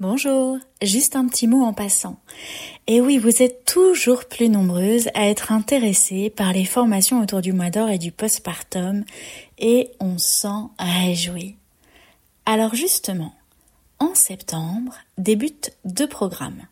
Bonjour, juste un petit mot en passant. Et oui, vous êtes toujours plus nombreuses à être intéressées par les formations autour du mois d'or et du postpartum et on s'en réjouit. Alors justement, en septembre débutent deux programmes.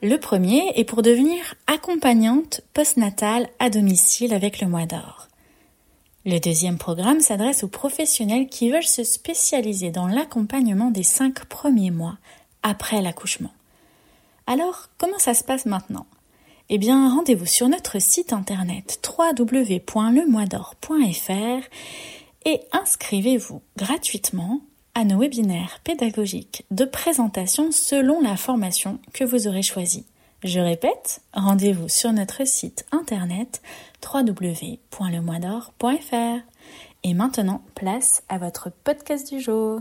Le premier est pour devenir accompagnante postnatale à domicile avec le mois d'or. Le deuxième programme s'adresse aux professionnels qui veulent se spécialiser dans l'accompagnement des cinq premiers mois après l'accouchement. Alors, comment ça se passe maintenant? Eh bien, rendez-vous sur notre site internet www.lemoisdor.fr et inscrivez-vous gratuitement à nos webinaires pédagogiques de présentation selon la formation que vous aurez choisie. Je répète, rendez-vous sur notre site internet www.lemoisdor.fr. Et maintenant, place à votre podcast du jour.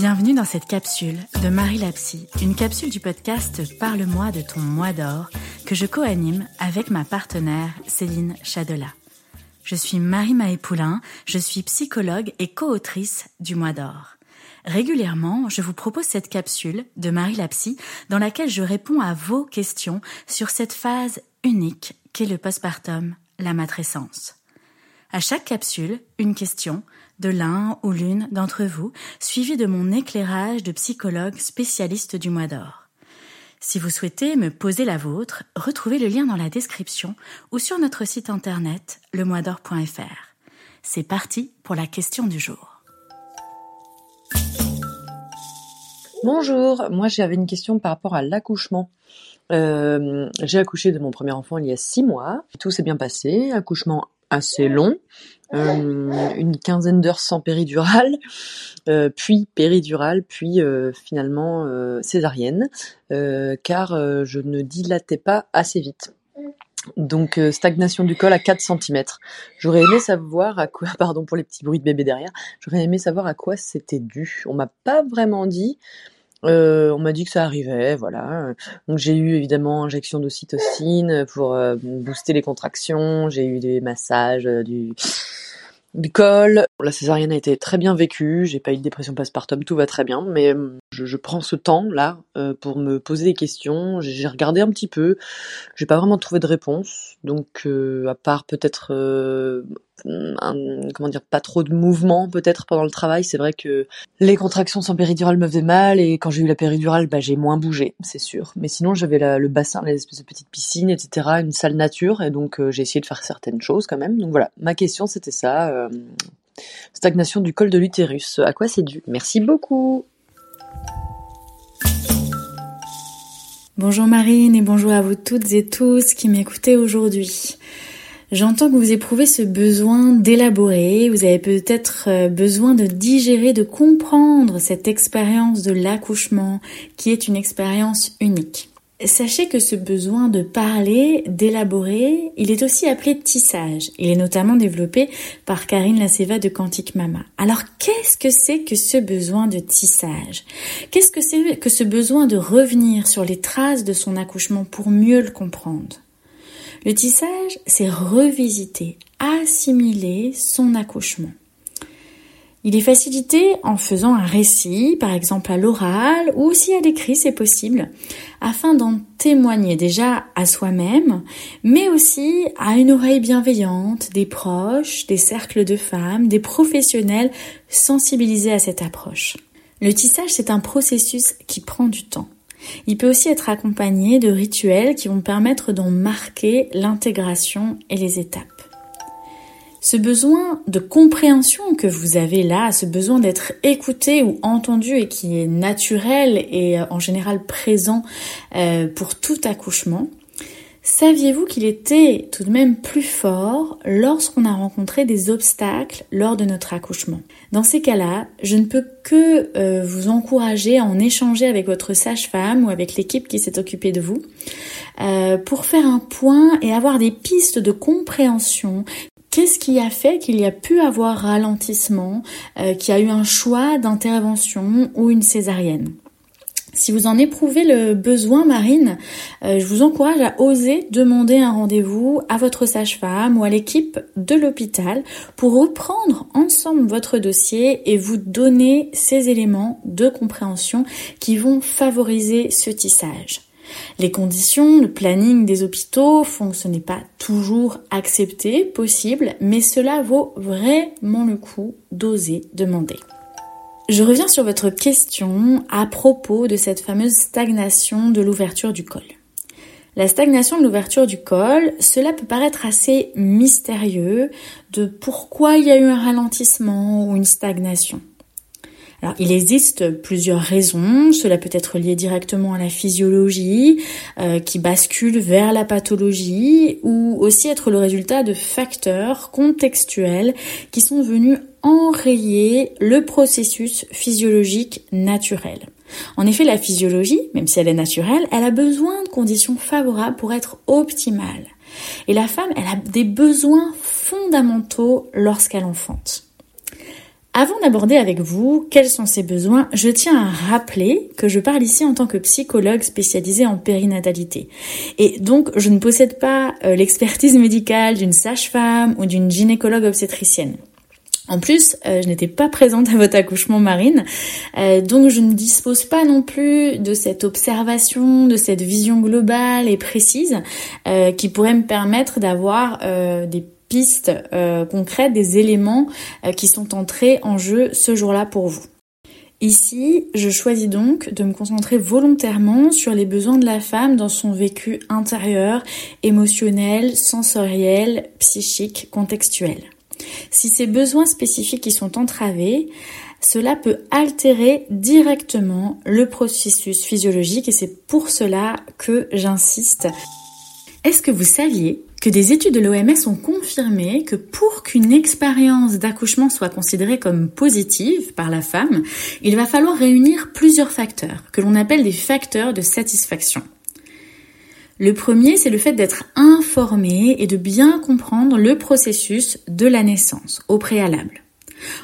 Bienvenue dans cette capsule de Marie Lapsy, une capsule du podcast Parle-moi de ton mois d'or que je co-anime avec ma partenaire Céline Chadela. Je suis Marie Maëpoulin, je suis psychologue et co-autrice du mois d'or. Régulièrement, je vous propose cette capsule de Marie Lapsy dans laquelle je réponds à vos questions sur cette phase unique qu'est le postpartum, la matrescence. À chaque capsule, une question de l'un ou l'une d'entre vous, suivi de mon éclairage de psychologue spécialiste du mois d'or. Si vous souhaitez me poser la vôtre, retrouvez le lien dans la description ou sur notre site internet lemoisdor.fr. C'est parti pour la question du jour. Bonjour, moi j'avais une question par rapport à l'accouchement. Euh, j'ai accouché de mon premier enfant il y a six mois. Tout s'est bien passé, accouchement assez long, euh, une quinzaine d'heures sans péridurale, euh, puis péridurale, puis euh, finalement césarienne, car je ne dilatais pas assez vite. Donc stagnation du col à 4 cm. J'aurais aimé savoir à quoi, pardon pour les petits bruits de bébé derrière, j'aurais aimé savoir à quoi c'était dû. On m'a pas vraiment dit. Euh, on m'a dit que ça arrivait, voilà. Donc j'ai eu évidemment injection d'ocytocine pour euh, booster les contractions. J'ai eu des massages, euh, du col. La césarienne a été très bien vécue. J'ai pas eu de dépression postpartum, tout va très bien. Mais je, je prends ce temps là pour me poser des questions. J'ai regardé un petit peu. J'ai pas vraiment trouvé de réponse. Donc à part peut-être comment dire, pas trop de mouvement peut-être pendant le travail. C'est vrai que les contractions sans péridurale me faisaient mal et quand j'ai eu la péridurale, bah, j'ai moins bougé, c'est sûr. Mais sinon, j'avais le bassin, les espèces de petites piscines, etc., une salle nature et donc euh, j'ai essayé de faire certaines choses quand même. Donc voilà, ma question c'était ça. Euh, stagnation du col de l'utérus. À quoi c'est dû? Merci beaucoup. Bonjour Marine et bonjour à vous toutes et tous qui m'écoutez aujourd'hui. J'entends que vous éprouvez ce besoin d'élaborer, vous avez peut-être euh, besoin de digérer, de comprendre cette expérience de l'accouchement qui est une expérience unique. Sachez que ce besoin de parler, d'élaborer, il est aussi appelé tissage. Il est notamment développé par Karine Laceva de Quantique Mama. Alors qu'est-ce que c'est que ce besoin de tissage? Qu'est-ce que c'est que ce besoin de revenir sur les traces de son accouchement pour mieux le comprendre? Le tissage, c'est revisiter, assimiler son accouchement. Il est facilité en faisant un récit, par exemple à l'oral ou aussi à l'écrit, c'est possible, afin d'en témoigner déjà à soi-même, mais aussi à une oreille bienveillante, des proches, des cercles de femmes, des professionnels sensibilisés à cette approche. Le tissage, c'est un processus qui prend du temps. Il peut aussi être accompagné de rituels qui vont permettre d'en marquer l'intégration et les étapes. Ce besoin de compréhension que vous avez là, ce besoin d'être écouté ou entendu et qui est naturel et euh, en général présent euh, pour tout accouchement, Saviez-vous qu'il était tout de même plus fort lorsqu'on a rencontré des obstacles lors de notre accouchement? Dans ces cas-là, je ne peux que euh, vous encourager à en échanger avec votre sage-femme ou avec l'équipe qui s'est occupée de vous euh, pour faire un point et avoir des pistes de compréhension. Qu'est-ce qui a fait qu'il y a pu avoir ralentissement, euh, qu'il y a eu un choix d'intervention ou une césarienne? Si vous en éprouvez le besoin, Marine, euh, je vous encourage à oser demander un rendez-vous à votre sage-femme ou à l'équipe de l'hôpital pour reprendre ensemble votre dossier et vous donner ces éléments de compréhension qui vont favoriser ce tissage. Les conditions, le planning des hôpitaux font que ce n'est pas toujours accepté, possible, mais cela vaut vraiment le coup d'oser demander. Je reviens sur votre question à propos de cette fameuse stagnation de l'ouverture du col. La stagnation de l'ouverture du col, cela peut paraître assez mystérieux de pourquoi il y a eu un ralentissement ou une stagnation. Alors, il existe plusieurs raisons. Cela peut être lié directement à la physiologie, euh, qui bascule vers la pathologie, ou aussi être le résultat de facteurs contextuels qui sont venus enrayer le processus physiologique naturel. En effet, la physiologie, même si elle est naturelle, elle a besoin de conditions favorables pour être optimale. Et la femme, elle a des besoins fondamentaux lorsqu'elle enfante. Avant d'aborder avec vous quels sont ces besoins, je tiens à rappeler que je parle ici en tant que psychologue spécialisée en périnatalité. Et donc, je ne possède pas euh, l'expertise médicale d'une sage-femme ou d'une gynécologue obstétricienne. En plus, euh, je n'étais pas présente à votre accouchement marine, euh, donc je ne dispose pas non plus de cette observation, de cette vision globale et précise qui pourrait me permettre d'avoir des pistes euh, concrètes, des éléments euh, qui sont entrés en jeu ce jour-là pour vous. Ici, je choisis donc de me concentrer volontairement sur les besoins de la femme dans son vécu intérieur, émotionnel, sensoriel, psychique, contextuel. Si ces besoins spécifiques y sont entravés, cela peut altérer directement le processus physiologique et c'est pour cela que j'insiste. Est-ce que vous saviez que des études de l'OMS ont confirmé que pour qu'une expérience d'accouchement soit considérée comme positive par la femme, il va falloir réunir plusieurs facteurs, que l'on appelle des facteurs de satisfaction? Le premier, c'est le fait d'être informé et de bien comprendre le processus de la naissance au préalable.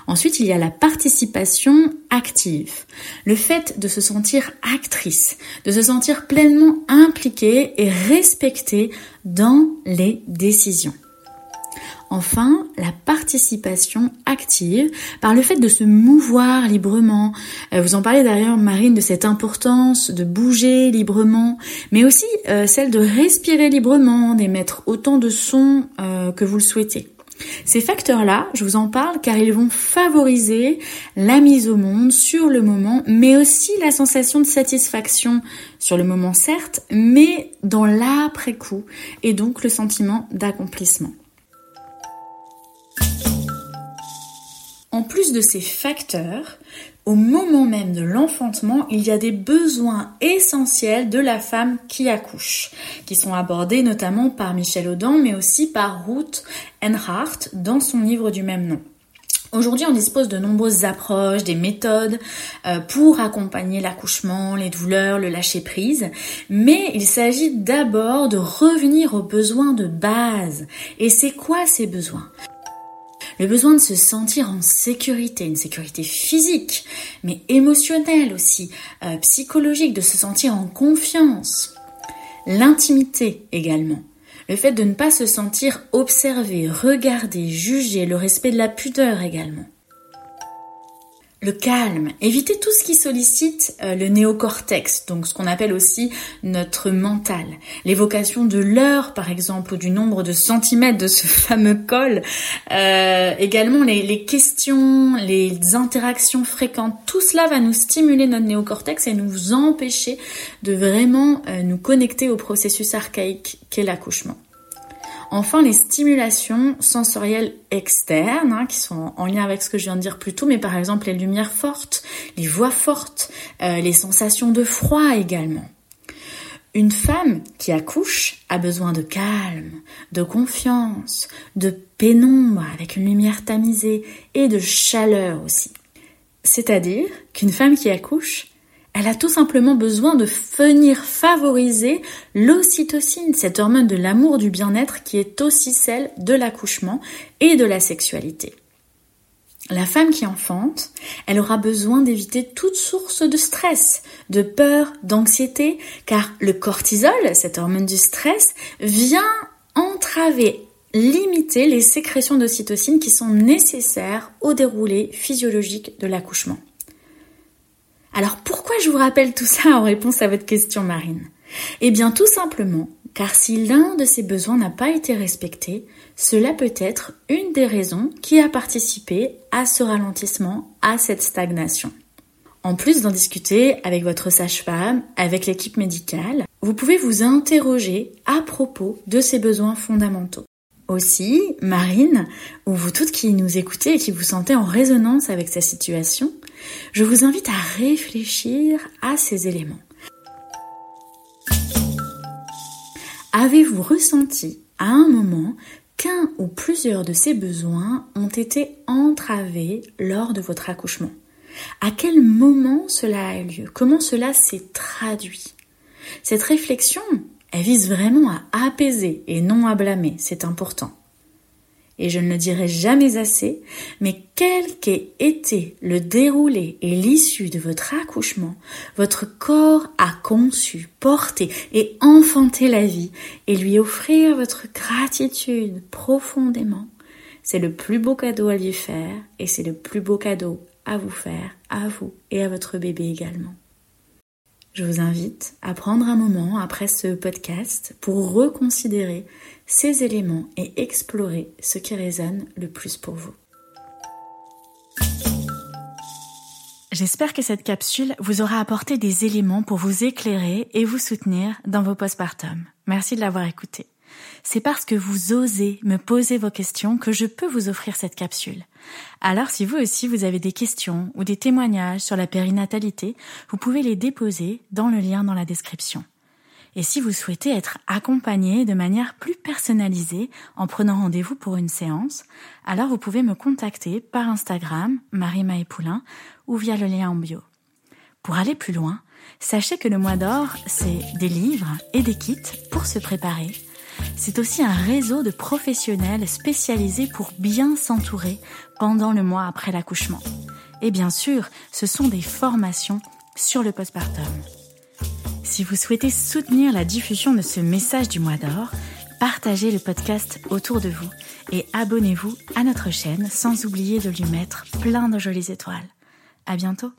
Ensuite, il y a la participation active, le fait de se sentir actrice, de se sentir pleinement impliquée et respectée dans les décisions. Enfin, la participation active par le fait de se mouvoir librement. Euh, vous en parlez d'ailleurs, Marine, de cette importance de bouger librement, mais aussi euh, celle de respirer librement, d'émettre autant de sons euh, que vous le souhaitez. Ces facteurs-là, je vous en parle car ils vont favoriser la mise au monde sur le moment, mais aussi la sensation de satisfaction sur le moment certes, mais dans l'après-coup, et donc le sentiment d'accomplissement. En plus de ces facteurs, au moment même de l'enfantement, il y a des besoins essentiels de la femme qui accouche, qui sont abordés notamment par Michel Audin, mais aussi par Ruth Enhart dans son livre du même nom. Aujourd'hui, on dispose de nombreuses approches, des méthodes euh, pour accompagner l'accouchement, les douleurs, le lâcher-prise, mais il s'agit d'abord de revenir aux besoins de base. Et c'est quoi ces besoins? Le besoin de se sentir en sécurité, une sécurité physique, mais émotionnelle aussi, euh, psychologique, de se sentir en confiance. L'intimité également. Le fait de ne pas se sentir observé, regardé, jugé, le respect de la pudeur également le calme, éviter tout ce qui sollicite euh, le néocortex, donc ce qu'on appelle aussi notre mental. L'évocation de l'heure, par exemple, ou du nombre de centimètres de ce fameux col. Euh, également les, questions, les interactions fréquentes, tout cela va nous stimuler notre néocortex et nous empêcher de vraiment euh, nous connecter au processus archaïque qu'est l'accouchement. Enfin, les stimulations sensorielles externes, hein, qui sont en lien avec ce que je viens de dire plus tôt, mais par exemple les lumières fortes, les voix fortes, euh, les sensations de froid également. Une femme qui accouche a besoin de calme, de confiance, de pénombre avec une lumière tamisée et de chaleur aussi. C'est-à-dire qu'une femme qui accouche elle a tout simplement besoin de venir favoriser l'ocytocine, cette hormone de l'amour, du bien-être qui est aussi celle de l'accouchement et de la sexualité. La femme qui enfante, elle aura besoin d'éviter toute source de stress, de peur, d'anxiété, car le cortisol, cette hormone du stress, vient entraver, limiter les sécrétions d'ocytocine qui sont nécessaires au déroulé physiologique de l'accouchement. Alors pourquoi je vous rappelle tout ça en réponse à votre question Marine? Eh bien tout simplement car si l'un de ces besoins n'a pas été respecté, cela peut être une des raisons qui a participé à ce ralentissement, à cette stagnation. En plus d'en discuter avec votre sage-femme, avec l'équipe médicale, vous pouvez vous interroger à propos de ces besoins fondamentaux. Aussi, Marine, ou vous toutes qui nous écoutez et qui vous sentez en résonance avec cette situation, je vous invite à réfléchir à ces éléments. Avez-vous ressenti à un moment qu'un ou plusieurs de ces besoins ont été entravés lors de votre accouchement? À quel moment cela a eu lieu? Comment cela s'est traduit? Cette réflexion, elle vise vraiment à apaiser et non à blâmer, c'est important et je ne le dirai jamais assez, mais quel qu'ait été le déroulé et l'issue de votre accouchement, votre corps a conçu, porté et enfanté la vie et lui offrir votre gratitude profondément. C'est le plus beau cadeau à lui faire et c'est le plus beau cadeau à vous faire, à vous et à votre bébé également. Je vous invite à prendre un moment après ce podcast pour reconsidérer ces éléments et explorer ce qui résonne le plus pour vous. J'espère que cette capsule vous aura apporté des éléments pour vous éclairer et vous soutenir dans vos postpartum. Merci de l'avoir écouté. C'est parce que vous osez me poser vos questions que je peux vous offrir cette capsule. Alors si vous aussi vous avez des questions ou des témoignages sur la périnatalité, vous pouvez les déposer dans le lien dans la description. Et si vous souhaitez être accompagné de manière plus personnalisée en prenant rendez-vous pour une séance, alors vous pouvez me contacter par Instagram, Marie Poulain, ou via le lien en bio. Pour aller plus loin, sachez que le mois d'or, c'est des livres et des kits pour se préparer. C'est aussi un réseau de professionnels spécialisés pour bien s'entourer pendant le mois après l'accouchement. Et bien sûr, ce sont des formations sur le postpartum. Si vous souhaitez soutenir la diffusion de ce message du mois d'or, partagez le podcast autour de vous et abonnez-vous à notre chaîne sans oublier de lui mettre plein de jolies étoiles. À bientôt!